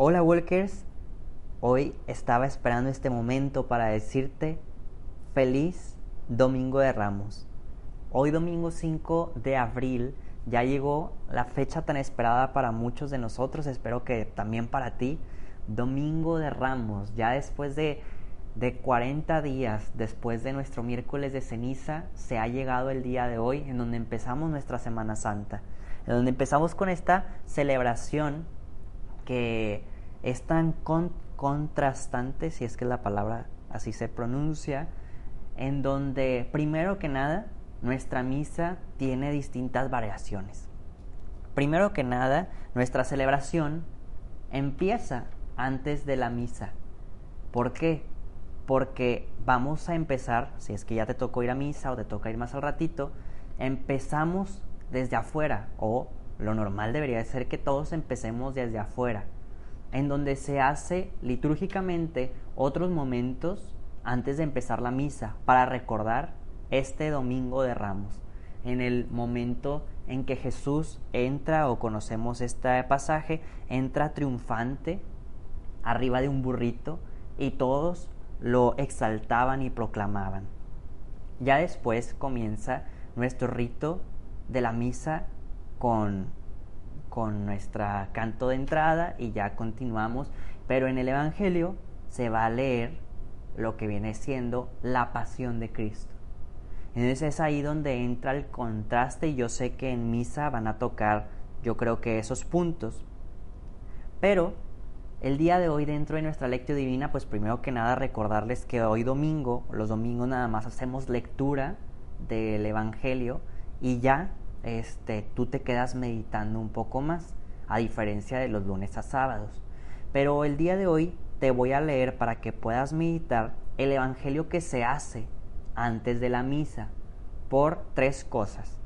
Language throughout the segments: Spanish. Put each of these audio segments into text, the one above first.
Hola Walkers, hoy estaba esperando este momento para decirte feliz Domingo de Ramos. Hoy domingo 5 de abril ya llegó la fecha tan esperada para muchos de nosotros, espero que también para ti. Domingo de Ramos, ya después de, de 40 días, después de nuestro miércoles de ceniza, se ha llegado el día de hoy en donde empezamos nuestra Semana Santa, en donde empezamos con esta celebración que es tan contrastante, si es que la palabra así se pronuncia, en donde primero que nada nuestra misa tiene distintas variaciones. Primero que nada, nuestra celebración empieza antes de la misa. ¿Por qué? Porque vamos a empezar, si es que ya te tocó ir a misa o te toca ir más al ratito, empezamos desde afuera o lo normal debería ser que todos empecemos desde afuera, en donde se hace litúrgicamente otros momentos antes de empezar la misa para recordar este domingo de ramos, en el momento en que Jesús entra o conocemos este pasaje, entra triunfante arriba de un burrito y todos lo exaltaban y proclamaban. Ya después comienza nuestro rito de la misa con, con nuestra canto de entrada y ya continuamos, pero en el Evangelio se va a leer lo que viene siendo la pasión de Cristo. Entonces es ahí donde entra el contraste y yo sé que en misa van a tocar yo creo que esos puntos. Pero el día de hoy dentro de nuestra lectio divina, pues primero que nada recordarles que hoy domingo, los domingos nada más hacemos lectura del Evangelio y ya este, tú te quedas meditando un poco más, a diferencia de los lunes a sábados. Pero el día de hoy te voy a leer para que puedas meditar el Evangelio que se hace antes de la misa por tres cosas.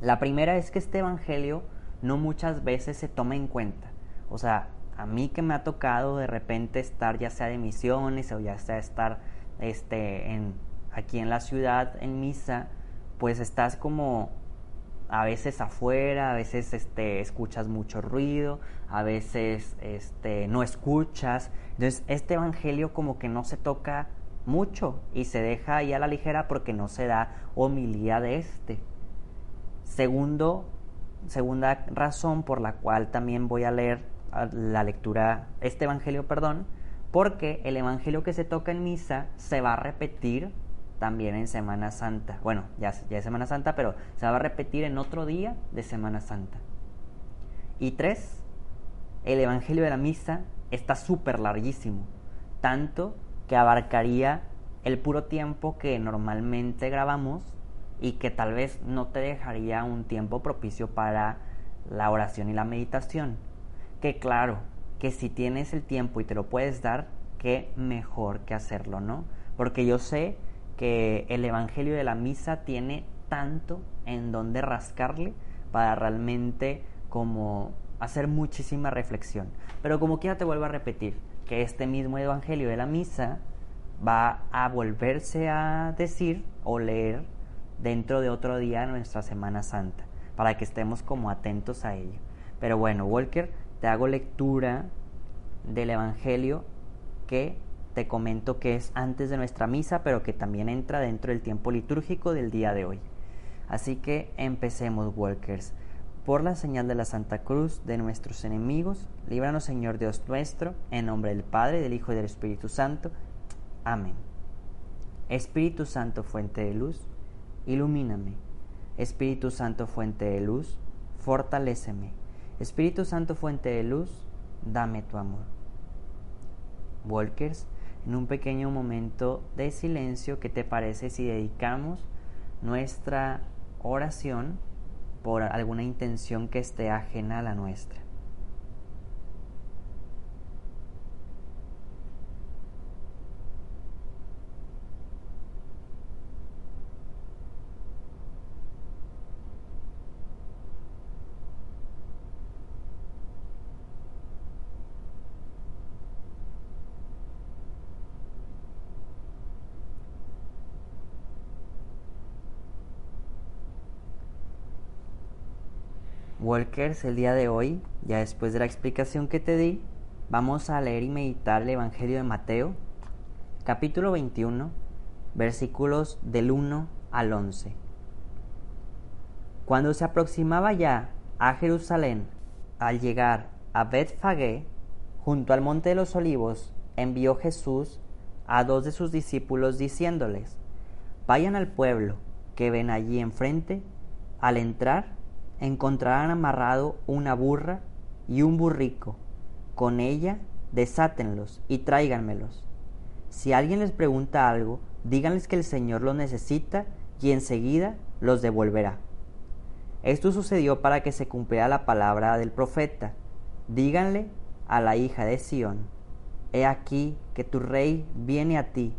La primera es que este Evangelio no muchas veces se toma en cuenta. O sea, a mí que me ha tocado de repente estar ya sea de misiones o ya sea estar este, en, aquí en la ciudad en misa, pues estás como a veces afuera, a veces este, escuchas mucho ruido, a veces este, no escuchas. Entonces este Evangelio como que no se toca mucho y se deja ahí a la ligera porque no se da homilía de este. Segundo, segunda razón por la cual también voy a leer la lectura, este Evangelio, perdón, porque el Evangelio que se toca en misa se va a repetir también en Semana Santa. Bueno, ya, ya es Semana Santa, pero se va a repetir en otro día de Semana Santa. Y tres, el Evangelio de la Misa está súper larguísimo, tanto que abarcaría el puro tiempo que normalmente grabamos y que tal vez no te dejaría un tiempo propicio para la oración y la meditación. Que claro, que si tienes el tiempo y te lo puedes dar, qué mejor que hacerlo, ¿no? Porque yo sé que el Evangelio de la Misa tiene tanto en donde rascarle para realmente como hacer muchísima reflexión. Pero como quiera te vuelvo a repetir que este mismo Evangelio de la Misa va a volverse a decir o leer dentro de otro día nuestra Semana Santa, para que estemos como atentos a ello. Pero bueno, Walker, te hago lectura del Evangelio que te comento que es antes de nuestra misa, pero que también entra dentro del tiempo litúrgico del día de hoy. Así que empecemos, Walkers. Por la señal de la Santa Cruz de nuestros enemigos, líbranos Señor Dios nuestro, en nombre del Padre, del Hijo y del Espíritu Santo. Amén. Espíritu Santo, fuente de luz, ilumíname. Espíritu Santo, fuente de luz, fortaléceme. Espíritu Santo, fuente de luz, dame tu amor. Walkers, en un pequeño momento de silencio, ¿qué te parece si dedicamos nuestra oración por alguna intención que esté ajena a la nuestra? Walkers, el día de hoy, ya después de la explicación que te di, vamos a leer y meditar el Evangelio de Mateo, capítulo 21, versículos del 1 al 11. Cuando se aproximaba ya a Jerusalén, al llegar a Betfagé, junto al monte de los olivos, envió Jesús a dos de sus discípulos diciéndoles, vayan al pueblo que ven allí enfrente, al entrar encontrarán amarrado una burra y un burrico. Con ella desátenlos y tráiganmelos. Si alguien les pregunta algo, díganles que el Señor los necesita y enseguida los devolverá. Esto sucedió para que se cumpliera la palabra del profeta. Díganle a la hija de Sión, He aquí que tu rey viene a ti,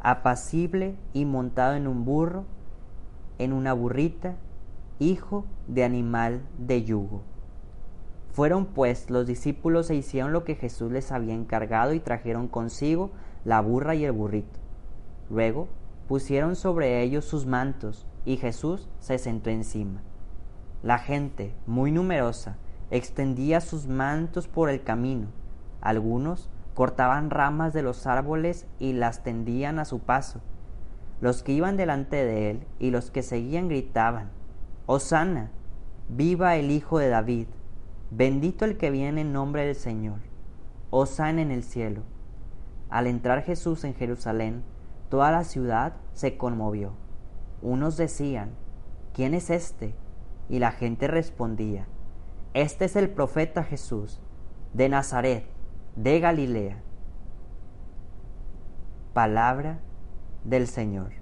apacible y montado en un burro, en una burrita, hijo de animal de yugo. Fueron pues los discípulos e hicieron lo que Jesús les había encargado y trajeron consigo la burra y el burrito. Luego pusieron sobre ellos sus mantos y Jesús se sentó encima. La gente, muy numerosa, extendía sus mantos por el camino. Algunos cortaban ramas de los árboles y las tendían a su paso. Los que iban delante de él y los que seguían gritaban, Osana, viva el Hijo de David, bendito el que viene en nombre del Señor, Osana en el cielo. Al entrar Jesús en Jerusalén, toda la ciudad se conmovió. Unos decían, ¿quién es este? Y la gente respondía, este es el profeta Jesús, de Nazaret, de Galilea. Palabra del Señor.